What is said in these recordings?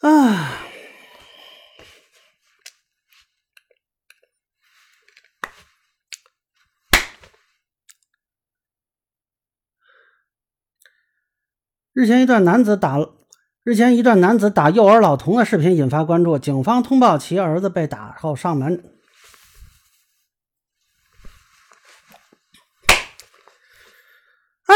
啊。日前，一段男子打日前一段男子打幼儿老童的视频引发关注。警方通报其儿子被打后上门。哎，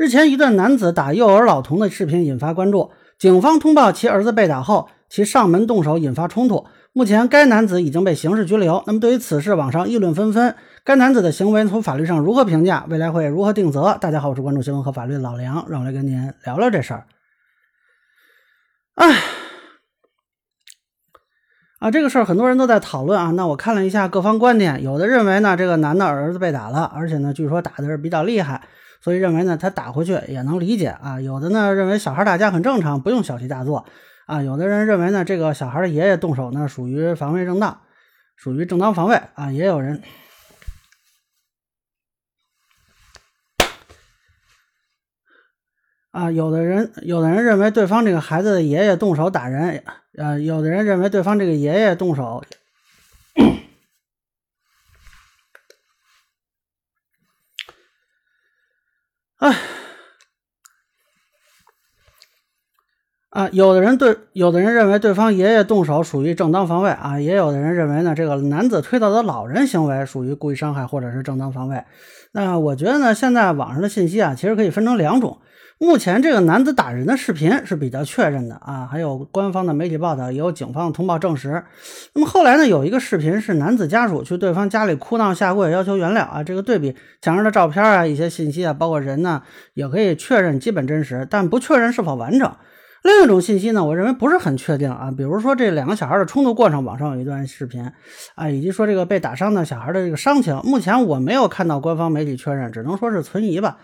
日前一段男子打幼儿老童的视频引发关注。警方通报其儿子被打后，其上门动手引发冲突。目前，该男子已经被刑事拘留。那么，对于此事，网上议论纷纷。该男子的行为从法律上如何评价？未来会如何定责？大家好，我是关注新闻和法律的老梁，让我来跟您聊聊这事儿。哎，啊，这个事儿很多人都在讨论啊。那我看了一下各方观点，有的认为呢，这个男的儿子被打了，而且呢，据说打的是比较厉害，所以认为呢，他打回去也能理解啊。有的呢，认为小孩打架很正常，不用小题大做。啊，有的人认为呢，这个小孩的爷爷动手呢，属于防卫正当，属于正当防卫啊。也有人啊，有的人有的人认为对方这个孩子的爷爷动手打人，呃，有的人认为对方这个爷爷动手，哎。啊，有的人对，有的人认为对方爷爷动手属于正当防卫啊，也有的人认为呢，这个男子推倒的老人行为属于故意伤害或者是正当防卫。那我觉得呢，现在网上的信息啊，其实可以分成两种。目前这个男子打人的视频是比较确认的啊，还有官方的媒体报道，也有警方通报证实。那么后来呢，有一个视频是男子家属去对方家里哭闹下跪，要求原谅啊，这个对比墙上的照片啊，一些信息啊，包括人呢，也可以确认基本真实，但不确认是否完整。另一种信息呢，我认为不是很确定啊。比如说这两个小孩的冲突过程，网上有一段视频啊，以及说这个被打伤的小孩的这个伤情，目前我没有看到官方媒体确认，只能说是存疑吧。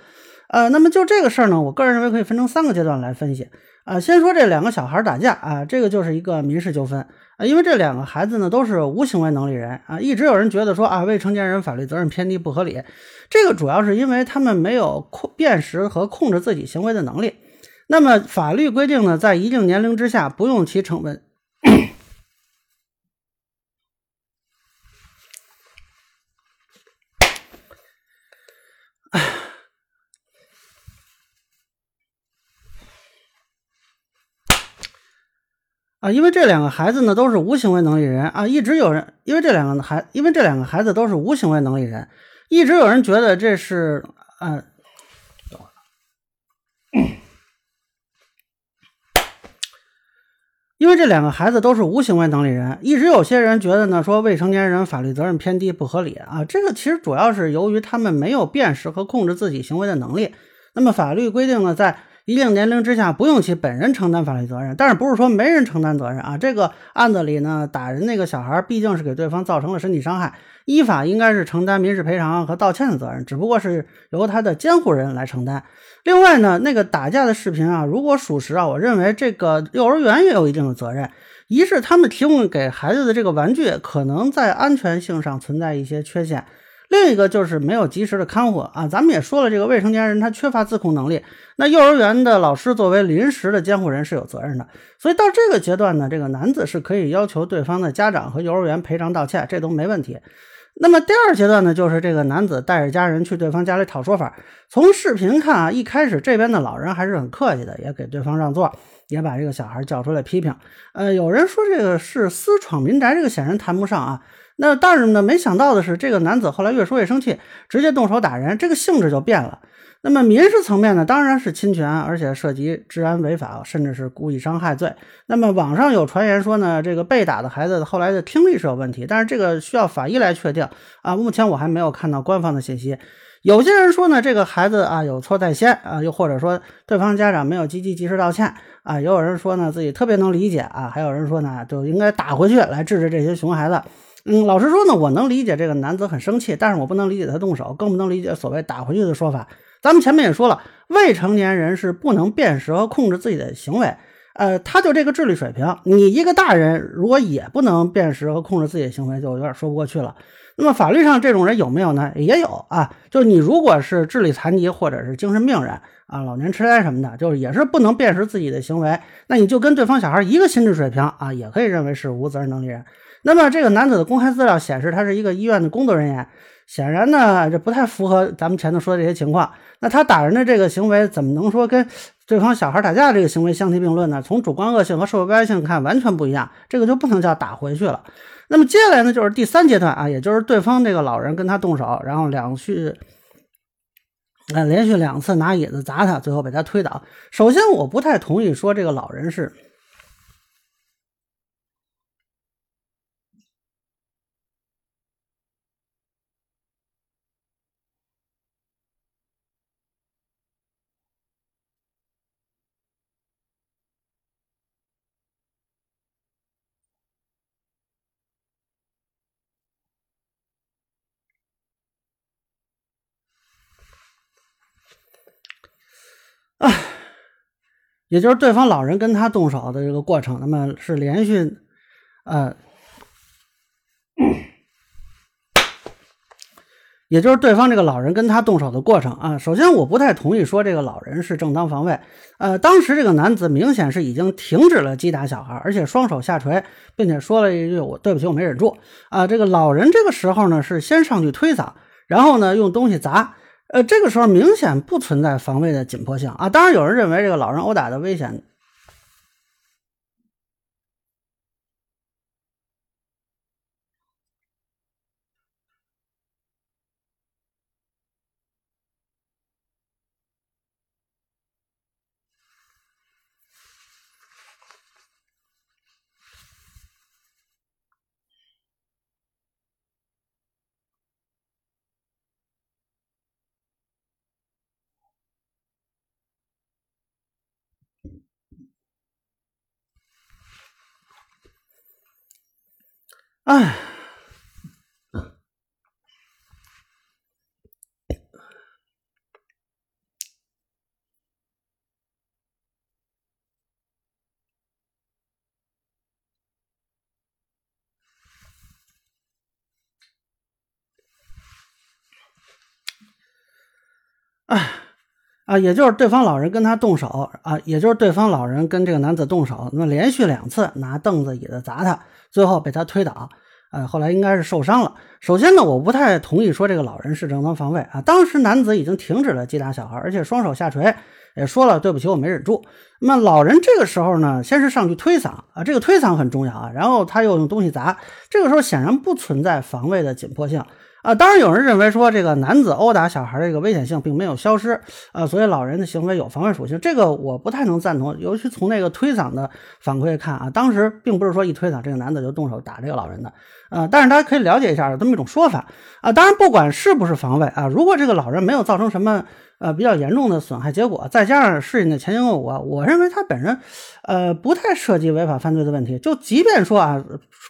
呃，那么就这个事儿呢，我个人认为可以分成三个阶段来分析啊。先说这两个小孩打架啊，这个就是一个民事纠纷啊，因为这两个孩子呢都是无行为能力人啊，一直有人觉得说啊，未成年人法律责任偏低不合理，这个主要是因为他们没有控辨识和控制自己行为的能力。那么法律规定呢，在一定年龄之下，不用其成本。啊，因为这两个孩子呢都是无行为能力人啊，一直有人因为这两个孩，因为这两个孩子都是无行为能力人，一直有人觉得这是啊。因为这两个孩子都是无行为能力人，一直有些人觉得呢，说未成年人法律责任偏低不合理啊。这个其实主要是由于他们没有辨识和控制自己行为的能力。那么法律规定呢，在一定年龄之下，不用其本人承担法律责任。但是不是说没人承担责任啊？这个案子里呢，打人那个小孩毕竟是给对方造成了身体伤害，依法应该是承担民事赔偿和道歉的责任，只不过是由他的监护人来承担。另外呢，那个打架的视频啊，如果属实啊，我认为这个幼儿园也有一定的责任。一是他们提供给孩子的这个玩具可能在安全性上存在一些缺陷，另一个就是没有及时的看护啊。咱们也说了，这个未成年人他缺乏自控能力，那幼儿园的老师作为临时的监护人是有责任的。所以到这个阶段呢，这个男子是可以要求对方的家长和幼儿园赔偿道歉，这都没问题。那么第二阶段呢，就是这个男子带着家人去对方家里讨说法。从视频看啊，一开始这边的老人还是很客气的，也给对方让座，也把这个小孩叫出来批评。呃，有人说这个是私闯民宅，这个显然谈不上啊。那但是呢，没想到的是，这个男子后来越说越生气，直接动手打人，这个性质就变了。那么民事层面呢，当然是侵权，而且涉及治安违法，甚至是故意伤害罪。那么网上有传言说呢，这个被打的孩子后来的听力是有问题，但是这个需要法医来确定啊。目前我还没有看到官方的信息。有些人说呢，这个孩子啊有错在先啊，又或者说对方家长没有积极及时道歉啊。也有人说呢，自己特别能理解啊，还有人说呢，就应该打回去来治治这些熊孩子。嗯，老实说呢，我能理解这个男子很生气，但是我不能理解他动手，更不能理解所谓打回去的说法。咱们前面也说了，未成年人是不能辨识和控制自己的行为呃，他就这个智力水平，你一个大人如果也不能辨识和控制自己的行为，就有点说不过去了。那么法律上这种人有没有呢？也有啊，就你如果是智力残疾或者是精神病人啊，老年痴呆什么的，就是也是不能辨识自己的行为，那你就跟对方小孩一个心智水平啊，也可以认为是无责任能力人。那么这个男子的公开资料显示他是一个医院的工作人员，显然呢这不太符合咱们前头说的这些情况。那他打人的这个行为怎么能说跟对方小孩打架这个行为相提并论呢？从主观恶性和社会危害性看完全不一样，这个就不能叫打回去了。那么接下来呢，就是第三阶段啊，也就是对方这个老人跟他动手，然后两续，呃，连续两次拿椅子砸他，最后被他推倒。首先，我不太同意说这个老人是。也就是对方老人跟他动手的这个过程，那么是连续，呃，也就是对方这个老人跟他动手的过程啊。首先，我不太同意说这个老人是正当防卫。呃，当时这个男子明显是已经停止了击打小孩，而且双手下垂，并且说了一句：“我对不起，我没忍住。”啊，这个老人这个时候呢是先上去推搡，然后呢用东西砸。呃，这个时候明显不存在防卫的紧迫性啊！当然，有人认为这个老人殴打的危险。哎，啊，也就是对方老人跟他动手啊，也就是对方老人跟这个男子动手，那么连续两次拿凳子、椅子砸他。最后被他推倒，呃，后来应该是受伤了。首先呢，我不太同意说这个老人是正当防卫啊。当时男子已经停止了击打小孩，而且双手下垂，也说了对不起，我没忍住。那么老人这个时候呢，先是上去推搡啊，这个推搡很重要啊，然后他又用东西砸，这个时候显然不存在防卫的紧迫性。啊，当然有人认为说这个男子殴打小孩这个危险性并没有消失，啊，所以老人的行为有防卫属性，这个我不太能赞同。尤其从那个推搡的反馈看啊，当时并不是说一推搡这个男子就动手打这个老人的，啊，但是大家可以了解一下有这么一种说法啊。当然，不管是不是防卫啊，如果这个老人没有造成什么。呃，比较严重的损害结果，再加上事情的前因后果，我认为他本人，呃，不太涉及违法犯罪的问题。就即便说啊，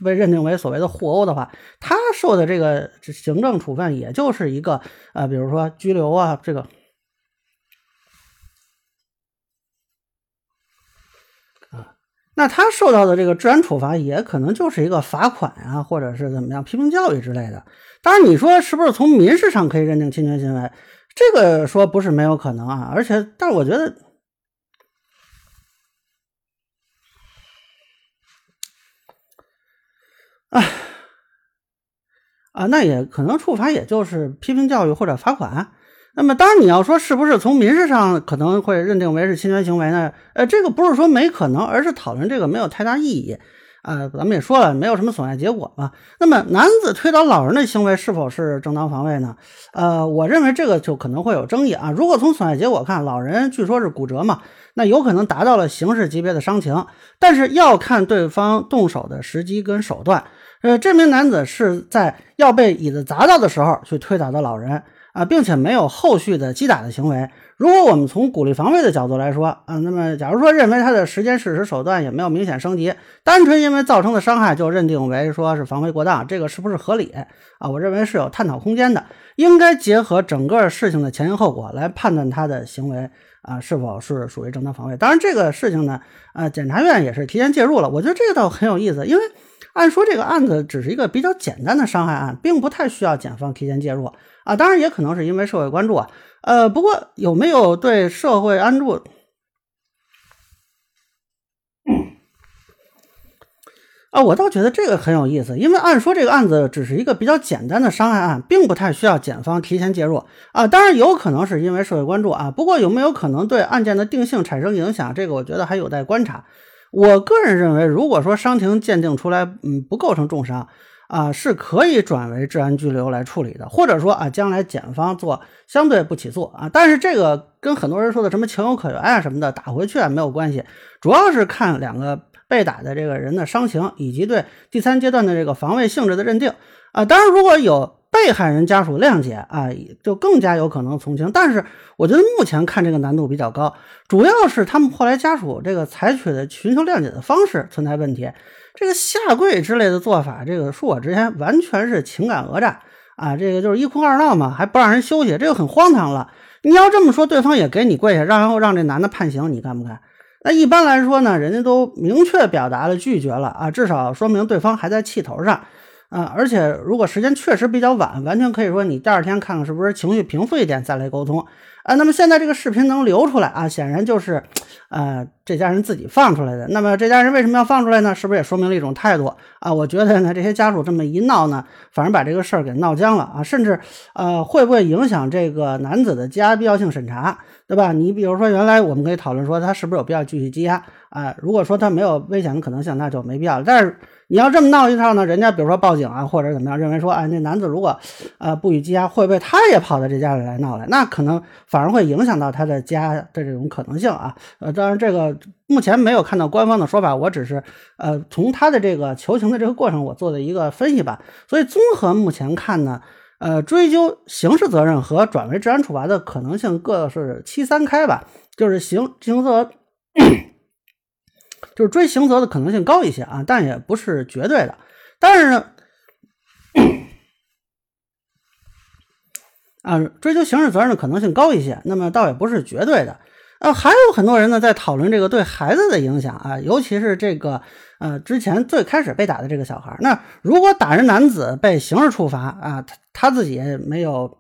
被认定为所谓的互殴的话，他受的这个行政处分，也就是一个呃，比如说拘留啊，这个啊，那他受到的这个治安处罚，也可能就是一个罚款啊，或者是怎么样批评教育之类的。当然，你说是不是从民事上可以认定侵权行为？这个说不是没有可能啊，而且，但是我觉得，哎，啊，那也可能处罚也就是批评教育或者罚款。那么，当然你要说是不是从民事上可能会认定为是侵权行为呢？呃，这个不是说没可能，而是讨论这个没有太大意义。啊，咱们也说了，没有什么损害结果嘛。那么，男子推倒老人的行为是否是正当防卫呢？呃，我认为这个就可能会有争议啊。如果从损害结果看，老人据说是骨折嘛，那有可能达到了刑事级别的伤情，但是要看对方动手的时机跟手段。呃，这名男子是在要被椅子砸到的时候去推倒的老人啊，并且没有后续的击打的行为。如果我们从鼓励防卫的角度来说，啊，那么假如说认为他的时间、事实、手段也没有明显升级，单纯因为造成的伤害就认定为说是防卫过当，这个是不是合理啊？我认为是有探讨空间的。应该结合整个事情的前因后果来判断他的行为啊是否是属于正当防卫。当然，这个事情呢，呃，检察院也是提前介入了。我觉得这个倒很有意思，因为按说这个案子只是一个比较简单的伤害案，并不太需要检方提前介入啊。当然，也可能是因为社会关注啊。呃，不过有没有对社会安住？啊，我倒觉得这个很有意思，因为按说这个案子只是一个比较简单的伤害案，并不太需要检方提前介入啊。当然有可能是因为社会关注啊，不过有没有可能对案件的定性产生影响，这个我觉得还有待观察。我个人认为，如果说伤情鉴定出来，嗯，不构成重伤啊，是可以转为治安拘留来处理的，或者说啊，将来检方做相对不起诉啊。但是这个跟很多人说的什么情有可原啊什么的打回去啊没有关系，主要是看两个。被打的这个人的伤情，以及对第三阶段的这个防卫性质的认定啊，当然如果有被害人家属谅解啊，就更加有可能从轻。但是我觉得目前看这个难度比较高，主要是他们后来家属这个采取的寻求谅解的方式存在问题。这个下跪之类的做法，这个恕我直言，完全是情感讹诈啊！这个就是一哭二闹嘛，还不让人休息，这个很荒唐了。你要这么说，对方也给你跪下，然后让这男的判刑，你干不干？那一般来说呢，人家都明确表达了拒绝了啊，至少说明对方还在气头上啊。而且如果时间确实比较晚，完全可以说你第二天看看是不是情绪平复一点再来沟通。啊，那么现在这个视频能流出来啊，显然就是，呃，这家人自己放出来的。那么这家人为什么要放出来呢？是不是也说明了一种态度啊？我觉得呢，这些家属这么一闹呢，反而把这个事儿给闹僵了啊，甚至呃，会不会影响这个男子的羁押必要性审查，对吧？你比如说，原来我们可以讨论说他是不是有必要继续羁押啊？如果说他没有危险的可能性，那就没必要了。但是你要这么闹一套呢，人家比如说报警啊，或者怎么样，认为说，哎，那男子如果呃不予羁押，会不会他也跑到这家里来闹来？那可能。反而会影响到他的家的这种可能性啊，呃，当然这个目前没有看到官方的说法，我只是呃从他的这个求情的这个过程，我做的一个分析吧。所以综合目前看呢，呃，追究刑事责任和转为治安处罚的可能性各是七三开吧，就是刑刑责，就是追刑责的可能性高一些啊，但也不是绝对的。但是呢。啊，追究刑事责任的可能性高一些，那么倒也不是绝对的。呃，还有很多人呢在讨论这个对孩子的影响啊，尤其是这个呃之前最开始被打的这个小孩。那如果打人男子被刑事处罚啊，他他自己没有，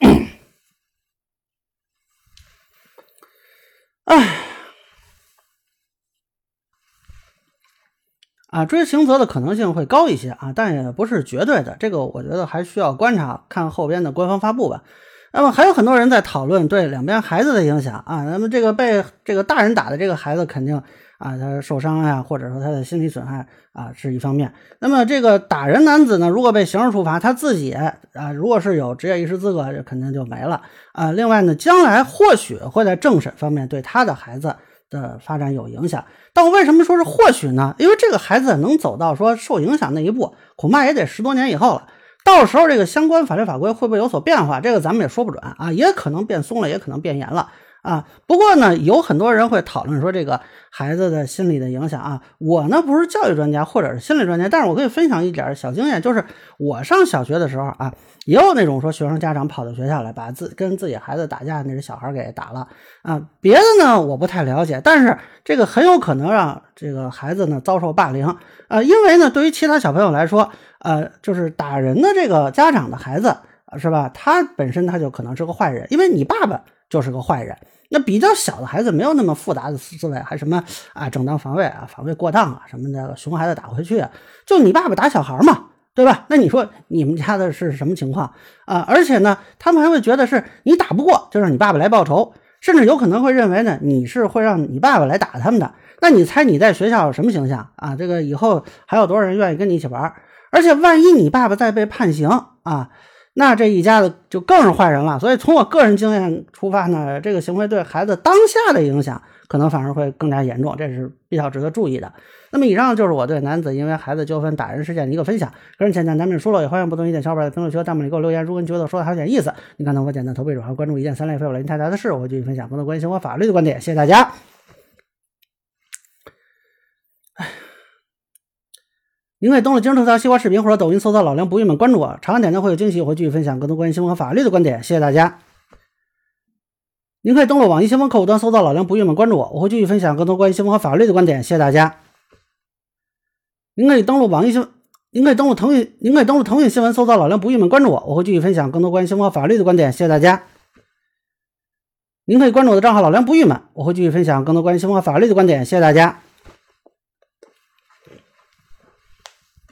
哎。啊，追刑责的可能性会高一些啊，但也不是绝对的。这个我觉得还需要观察，看后边的官方发布吧。那么还有很多人在讨论对两边孩子的影响啊。那么这个被这个大人打的这个孩子肯定啊，他受伤呀，或者说他的心理损害啊是一方面。那么这个打人男子呢，如果被刑事处罚，他自己啊，如果是有职业医师资格，肯定就没了啊。另外呢，将来或许会在政审方面对他的孩子。的发展有影响，但我为什么说是或许呢？因为这个孩子能走到说受影响那一步，恐怕也得十多年以后了。到时候这个相关法律法规会不会有所变化？这个咱们也说不准啊，也可能变松了，也可能变严了啊。不过呢，有很多人会讨论说这个孩子的心理的影响啊。我呢不是教育专家或者是心理专家，但是我可以分享一点小经验，就是我上小学的时候啊。也有那种说学生家长跑到学校来，把自跟自己孩子打架那个小孩给打了啊。别的呢我不太了解，但是这个很有可能让这个孩子呢遭受霸凌啊。因为呢，对于其他小朋友来说，呃，就是打人的这个家长的孩子是吧？他本身他就可能是个坏人，因为你爸爸就是个坏人。那比较小的孩子没有那么复杂的思维，还什么啊正当防卫啊，防卫过当啊什么的，熊孩子打回去，就你爸爸打小孩嘛。对吧？那你说你们家的是什么情况啊？而且呢，他们还会觉得是你打不过，就让你爸爸来报仇，甚至有可能会认为呢，你是会让你爸爸来打他们的。那你猜你在学校什么形象啊？这个以后还有多少人愿意跟你一起玩？而且万一你爸爸再被判刑啊，那这一家子就更是坏人了。所以从我个人经验出发呢，这个行为对孩子当下的影响。可能反而会更加严重，这是比较值得注意的。那么以上就是我对男子因为孩子纠纷打人事件的一个分享。个人浅见难免疏漏，也欢迎不同意见小伙伴在评论区和弹幕里给我留言。如果你觉得说的还有点意思，你看能我点赞投币转发关注一键三连，非我来您太大的事，我会继续分享更多关于相关法律的观点。谢谢大家。您可以登录今日头条、西瓜视频或者抖音搜索“老梁不郁闷”，关注我，长按点赞会有惊喜，我会继续分享更多关于新闻和法律的观点。谢谢大家。您可以登录网易新闻客户端搜索“老梁不郁闷”，关注我，我会继续分享更多关于新闻和法律的观点。谢谢大家。您可以登录网易新，您可以登录腾讯，您可以登录腾讯新闻搜索“老梁不郁闷”，关注我，我会继续分享更多关于新闻和法律的观点。谢谢大家。您可以关注我的账号“老梁不郁闷”，我会继续分享更多关于新闻和法律的观点。谢谢大家。